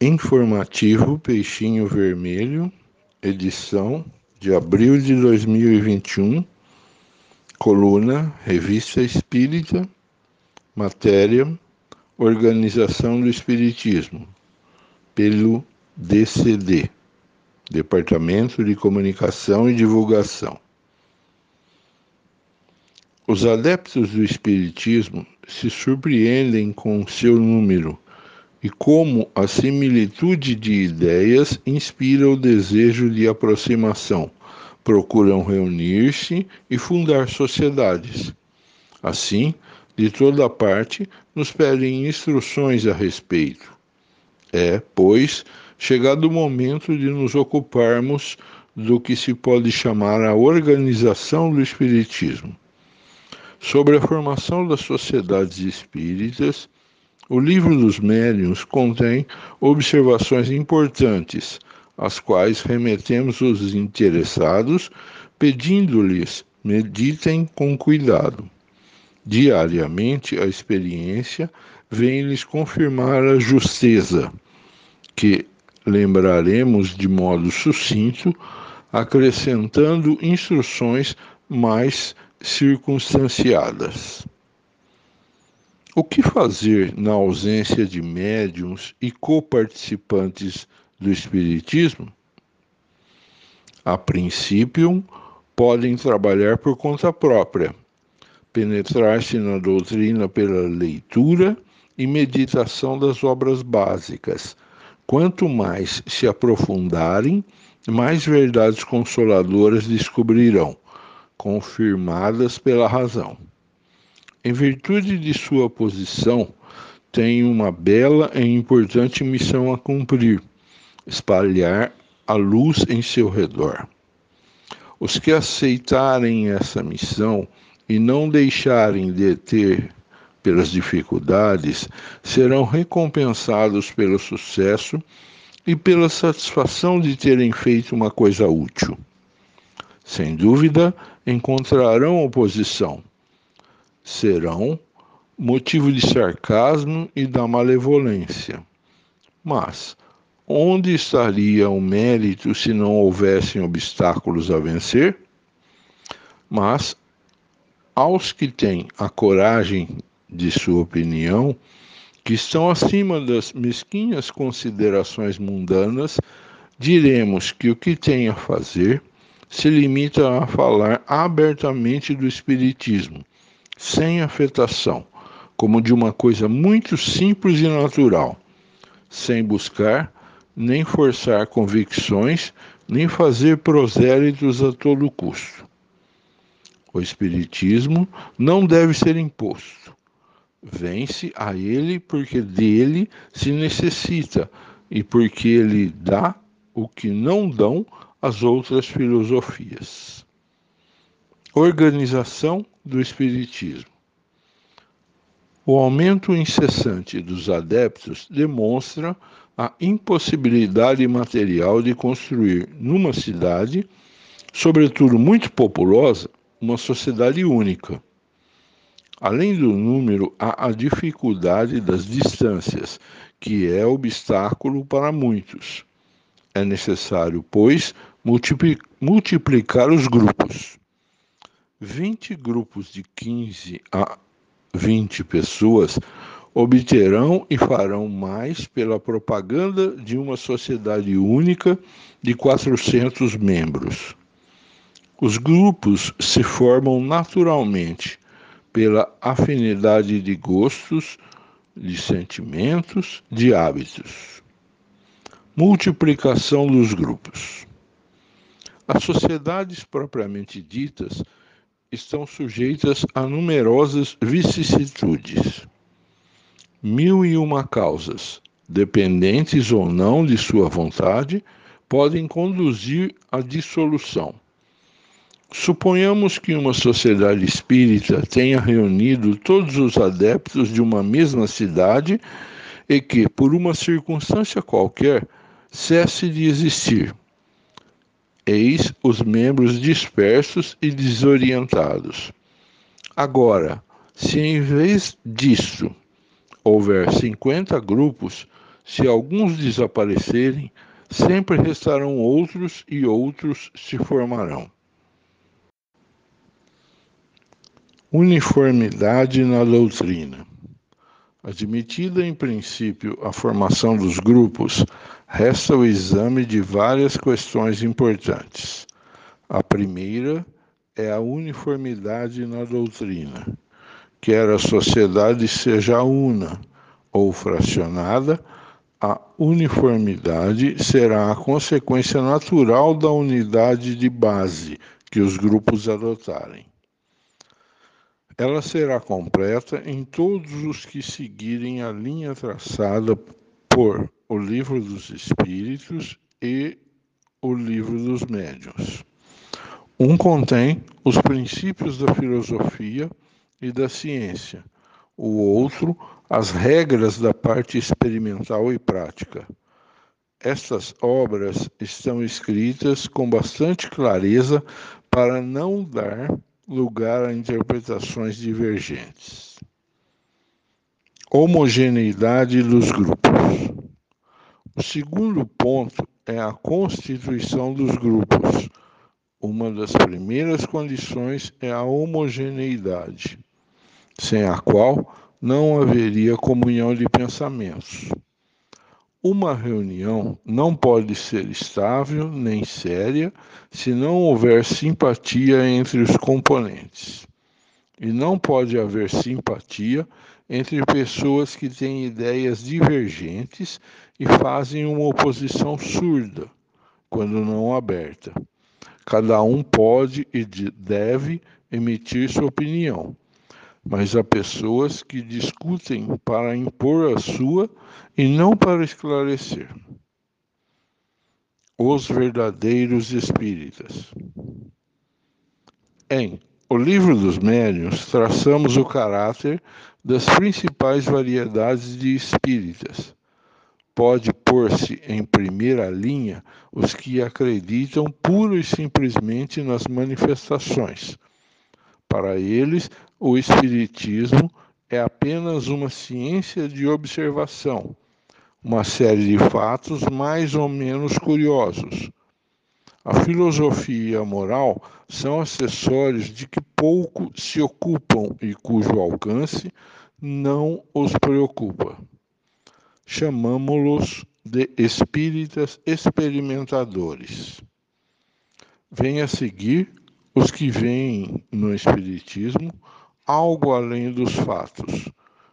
Informativo Peixinho Vermelho, edição de abril de 2021, coluna Revista Espírita, matéria Organização do Espiritismo, pelo DCD, Departamento de Comunicação e Divulgação. Os adeptos do Espiritismo se surpreendem com seu número e como a similitude de ideias inspira o desejo de aproximação. Procuram reunir-se e fundar sociedades. Assim, de toda parte, nos pedem instruções a respeito. É, pois, chegado o momento de nos ocuparmos do que se pode chamar a organização do Espiritismo. Sobre a formação das sociedades espíritas, o livro dos médiuns contém observações importantes, às quais remetemos os interessados, pedindo-lhes meditem com cuidado. Diariamente, a experiência vem lhes confirmar a justeza, que lembraremos de modo sucinto, acrescentando instruções mais circunstanciadas. O que fazer na ausência de médiums e coparticipantes do Espiritismo? A princípio, podem trabalhar por conta própria, penetrar-se na doutrina pela leitura e meditação das obras básicas. Quanto mais se aprofundarem, mais verdades consoladoras descobrirão confirmadas pela razão. Em virtude de sua posição, tem uma bela e importante missão a cumprir: espalhar a luz em seu redor. Os que aceitarem essa missão e não deixarem de ter pelas dificuldades serão recompensados pelo sucesso e pela satisfação de terem feito uma coisa útil. Sem dúvida, encontrarão oposição. Serão motivo de sarcasmo e da malevolência. Mas onde estaria o mérito se não houvessem obstáculos a vencer? Mas aos que têm a coragem de sua opinião, que estão acima das mesquinhas considerações mundanas, diremos que o que têm a fazer se limita a falar abertamente do Espiritismo, sem afetação, como de uma coisa muito simples e natural, sem buscar nem forçar convicções, nem fazer prosélitos a todo custo. O Espiritismo não deve ser imposto. Vence a ele porque dele se necessita e porque ele dá o que não dão as outras filosofias. Organização do Espiritismo. O aumento incessante dos adeptos demonstra a impossibilidade material de construir numa cidade, sobretudo muito populosa, uma sociedade única. Além do número, há a dificuldade das distâncias, que é obstáculo para muitos. É necessário, pois, multiplicar os grupos. 20 grupos de 15 a 20 pessoas obterão e farão mais pela propaganda de uma sociedade única de 400 membros. Os grupos se formam naturalmente pela afinidade de gostos, de sentimentos, de hábitos multiplicação dos grupos. As sociedades propriamente ditas estão sujeitas a numerosas vicissitudes. Mil e uma causas, dependentes ou não de sua vontade, podem conduzir à dissolução. Suponhamos que uma sociedade espírita tenha reunido todos os adeptos de uma mesma cidade e que, por uma circunstância qualquer, cesse de existir. Eis os membros dispersos e desorientados. Agora, se em vez disso houver 50 grupos, Se alguns desaparecerem, sempre restarão outros e outros se formarão. Uniformidade na doutrina. Admitida em princípio a formação dos grupos, resta o exame de várias questões importantes. A primeira é a uniformidade na doutrina. Quer a sociedade seja una ou fracionada, a uniformidade será a consequência natural da unidade de base que os grupos adotarem. Ela será completa em todos os que seguirem a linha traçada por o Livro dos Espíritos e o Livro dos Médiuns. Um contém os princípios da filosofia e da ciência, o outro, as regras da parte experimental e prática. Estas obras estão escritas com bastante clareza para não dar lugar a interpretações divergentes. Homogeneidade dos grupos. O segundo ponto é a constituição dos grupos. Uma das primeiras condições é a homogeneidade sem a qual não haveria comunhão de pensamentos. Uma reunião não pode ser estável nem séria se não houver simpatia entre os componentes. E não pode haver simpatia entre pessoas que têm ideias divergentes e fazem uma oposição surda, quando não aberta. Cada um pode e deve emitir sua opinião mas há pessoas que discutem para impor a sua e não para esclarecer. Os verdadeiros espíritas. Em O Livro dos Médiuns, traçamos o caráter das principais variedades de espíritas. Pode pôr-se em primeira linha os que acreditam pura e simplesmente nas manifestações. Para eles, o Espiritismo é apenas uma ciência de observação, uma série de fatos mais ou menos curiosos. A filosofia e a moral são acessórios de que pouco se ocupam e cujo alcance não os preocupa. Chamamos-los de espíritas experimentadores. Vem a seguir os que veem no Espiritismo algo além dos fatos,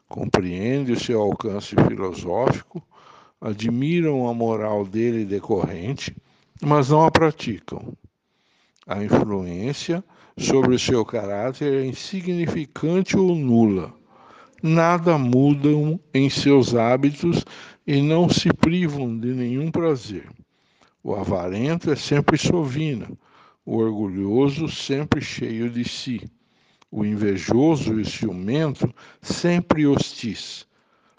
compreendem o seu alcance filosófico, admiram a moral dele decorrente, mas não a praticam. A influência sobre o seu caráter é insignificante ou nula. Nada mudam em seus hábitos e não se privam de nenhum prazer. O avarento é sempre sovina, o orgulhoso sempre cheio de si o invejoso e ciumento sempre hostis.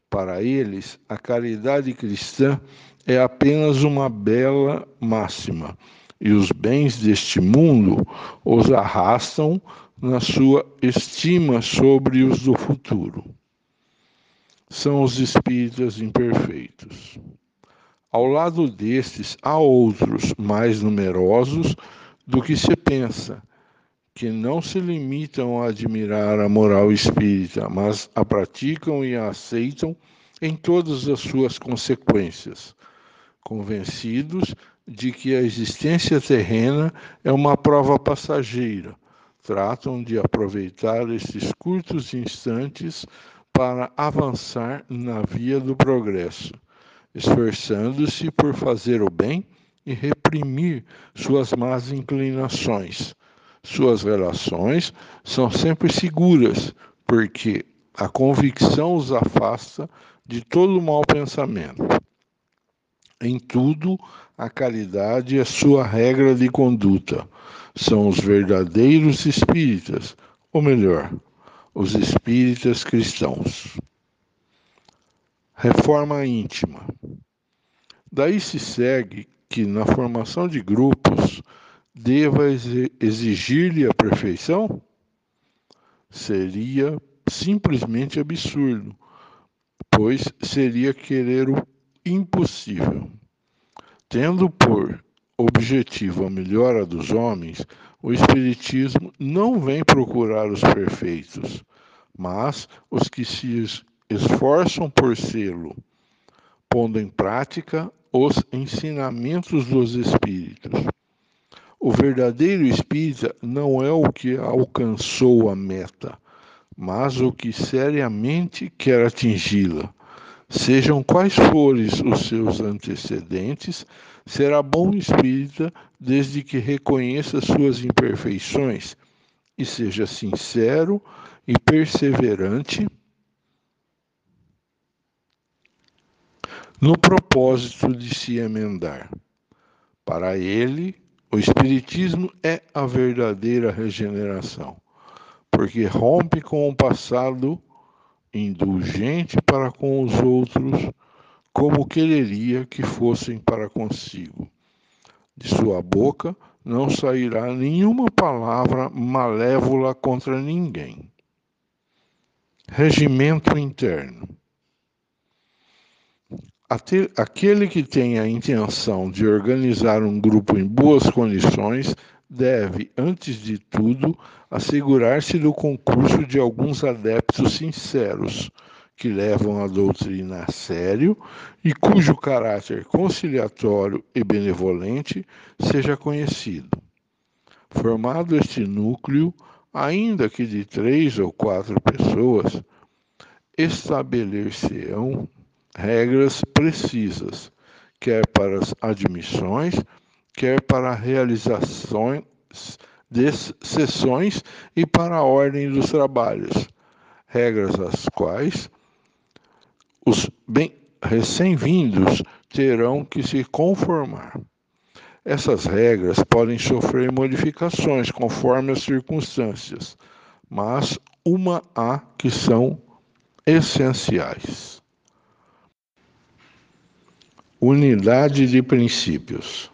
Para eles, a caridade cristã é apenas uma bela máxima, e os bens deste mundo os arrastam na sua estima sobre os do futuro. São os espíritas imperfeitos. Ao lado destes, há outros mais numerosos do que se pensa que não se limitam a admirar a moral espírita, mas a praticam e a aceitam em todas as suas consequências, convencidos de que a existência terrena é uma prova passageira. Tratam de aproveitar esses curtos instantes para avançar na via do progresso, esforçando-se por fazer o bem e reprimir suas más inclinações suas relações são sempre seguras, porque a convicção os afasta de todo mau pensamento. Em tudo, a caridade é sua regra de conduta. São os verdadeiros espíritas, ou melhor, os espíritas cristãos. Reforma íntima. Daí se segue que na formação de grupos deva exigir-lhe a perfeição? Seria simplesmente absurdo, pois seria querer impossível. Tendo por objetivo a melhora dos homens, o Espiritismo não vem procurar os perfeitos, mas os que se esforçam por sê-lo, pondo em prática os ensinamentos dos Espíritos. O verdadeiro espírita não é o que alcançou a meta, mas o que seriamente quer atingi-la. Sejam quais forem os seus antecedentes, será bom espírita desde que reconheça suas imperfeições e seja sincero e perseverante no propósito de se emendar. Para ele, o Espiritismo é a verdadeira regeneração, porque rompe com o passado indulgente para com os outros, como quereria que fossem para consigo. De sua boca não sairá nenhuma palavra malévola contra ninguém. Regimento interno. Aquele que tem a intenção de organizar um grupo em boas condições deve, antes de tudo, assegurar-se do concurso de alguns adeptos sinceros, que levam a doutrina a sério e cujo caráter conciliatório e benevolente seja conhecido. Formado este núcleo, ainda que de três ou quatro pessoas, estabelecer-se-ão regras precisas, quer para as admissões, quer para a realização de sessões e para a ordem dos trabalhos, regras às quais os recém-vindos terão que se conformar. Essas regras podem sofrer modificações conforme as circunstâncias, mas uma há que são essenciais. Unidade de princípios.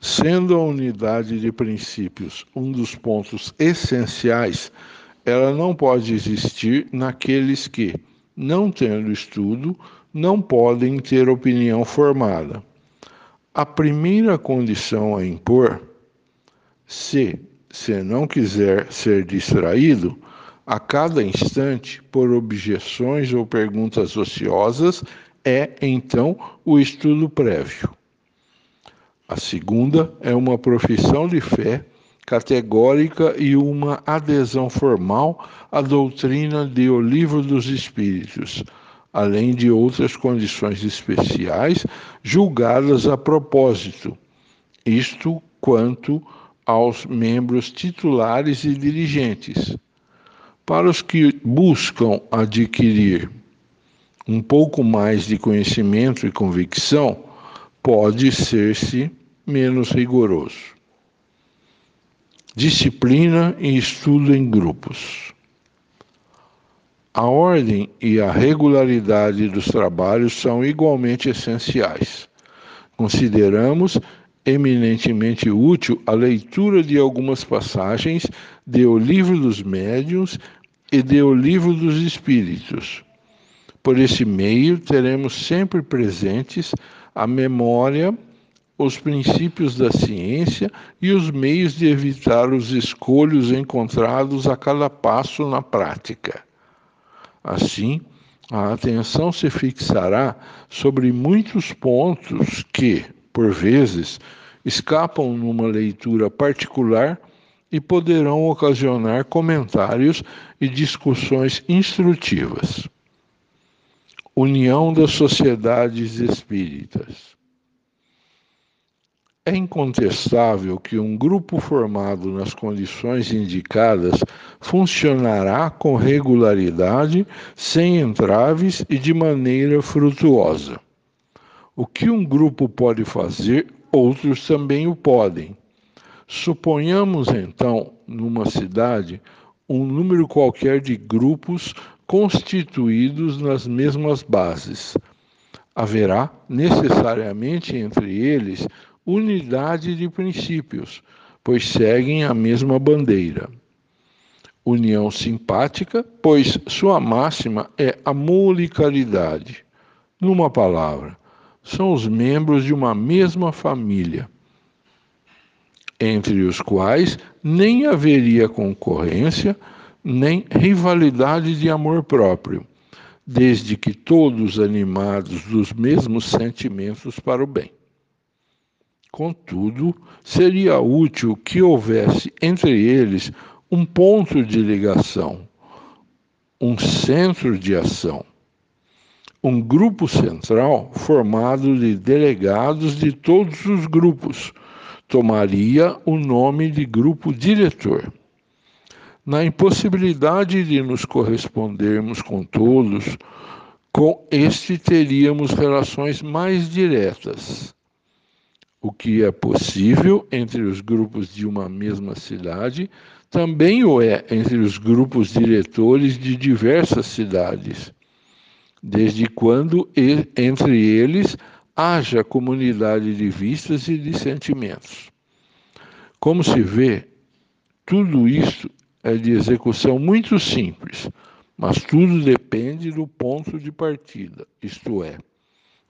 Sendo a unidade de princípios um dos pontos essenciais, ela não pode existir naqueles que, não tendo estudo, não podem ter opinião formada. A primeira condição a impor, se se não quiser ser distraído, a cada instante por objeções ou perguntas ociosas, é então o estudo prévio. A segunda é uma profissão de fé categórica e uma adesão formal à doutrina de O Livro dos Espíritos, além de outras condições especiais julgadas a propósito, isto quanto aos membros titulares e dirigentes. Para os que buscam adquirir um pouco mais de conhecimento e convicção, pode ser-se menos rigoroso. Disciplina e estudo em grupos. A ordem e a regularidade dos trabalhos são igualmente essenciais. Consideramos eminentemente útil a leitura de algumas passagens de O Livro dos Médiuns e de O Livro dos Espíritos por esse meio, teremos sempre presentes a memória, os princípios da ciência e os meios de evitar os escolhos encontrados a cada passo na prática. Assim, a atenção se fixará sobre muitos pontos que, por vezes, escapam numa leitura particular e poderão ocasionar comentários e discussões instrutivas. União das Sociedades Espíritas. É incontestável que um grupo formado nas condições indicadas funcionará com regularidade, sem entraves e de maneira frutuosa. O que um grupo pode fazer, outros também o podem. Suponhamos então, numa cidade, um número qualquer de grupos constituídos nas mesmas bases. Haverá necessariamente entre eles unidade de princípios, pois seguem a mesma bandeira. União simpática, pois sua máxima é a molicalidade. Numa palavra, são os membros de uma mesma família, entre os quais nem haveria concorrência, nem rivalidade de amor próprio, desde que todos animados dos mesmos sentimentos para o bem. Contudo, seria útil que houvesse entre eles um ponto de ligação, um centro de ação, um grupo central formado de delegados de todos os grupos tomaria o nome de grupo diretor. Na impossibilidade de nos correspondermos com todos, com este teríamos relações mais diretas, o que é possível entre os grupos de uma mesma cidade, também o é entre os grupos diretores de diversas cidades, desde quando entre eles haja comunidade de vistas e de sentimentos. Como se vê, tudo isso é de execução muito simples, mas tudo depende do ponto de partida, isto é,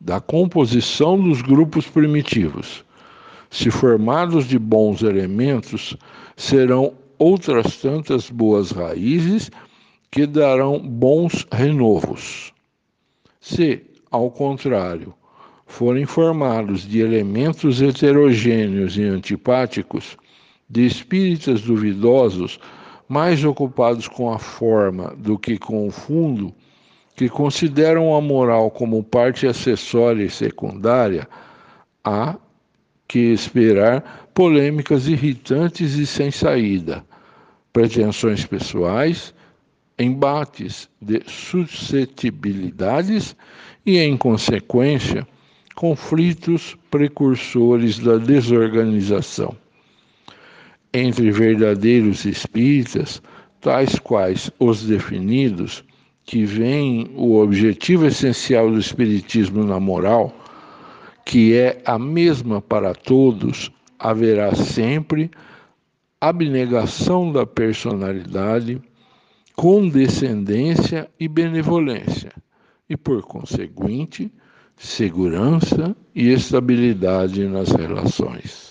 da composição dos grupos primitivos. Se formados de bons elementos, serão outras tantas boas raízes que darão bons renovos. Se, ao contrário, forem formados de elementos heterogêneos e antipáticos, de espíritas duvidosos, mais ocupados com a forma do que com o fundo, que consideram a moral como parte acessória e secundária, há que esperar polêmicas irritantes e sem saída, pretensões pessoais, embates de suscetibilidades e, em consequência, conflitos precursores da desorganização. Entre verdadeiros espíritas, tais quais os definidos, que veem o objetivo essencial do espiritismo na moral, que é a mesma para todos, haverá sempre abnegação da personalidade, condescendência e benevolência, e por conseguinte, segurança e estabilidade nas relações.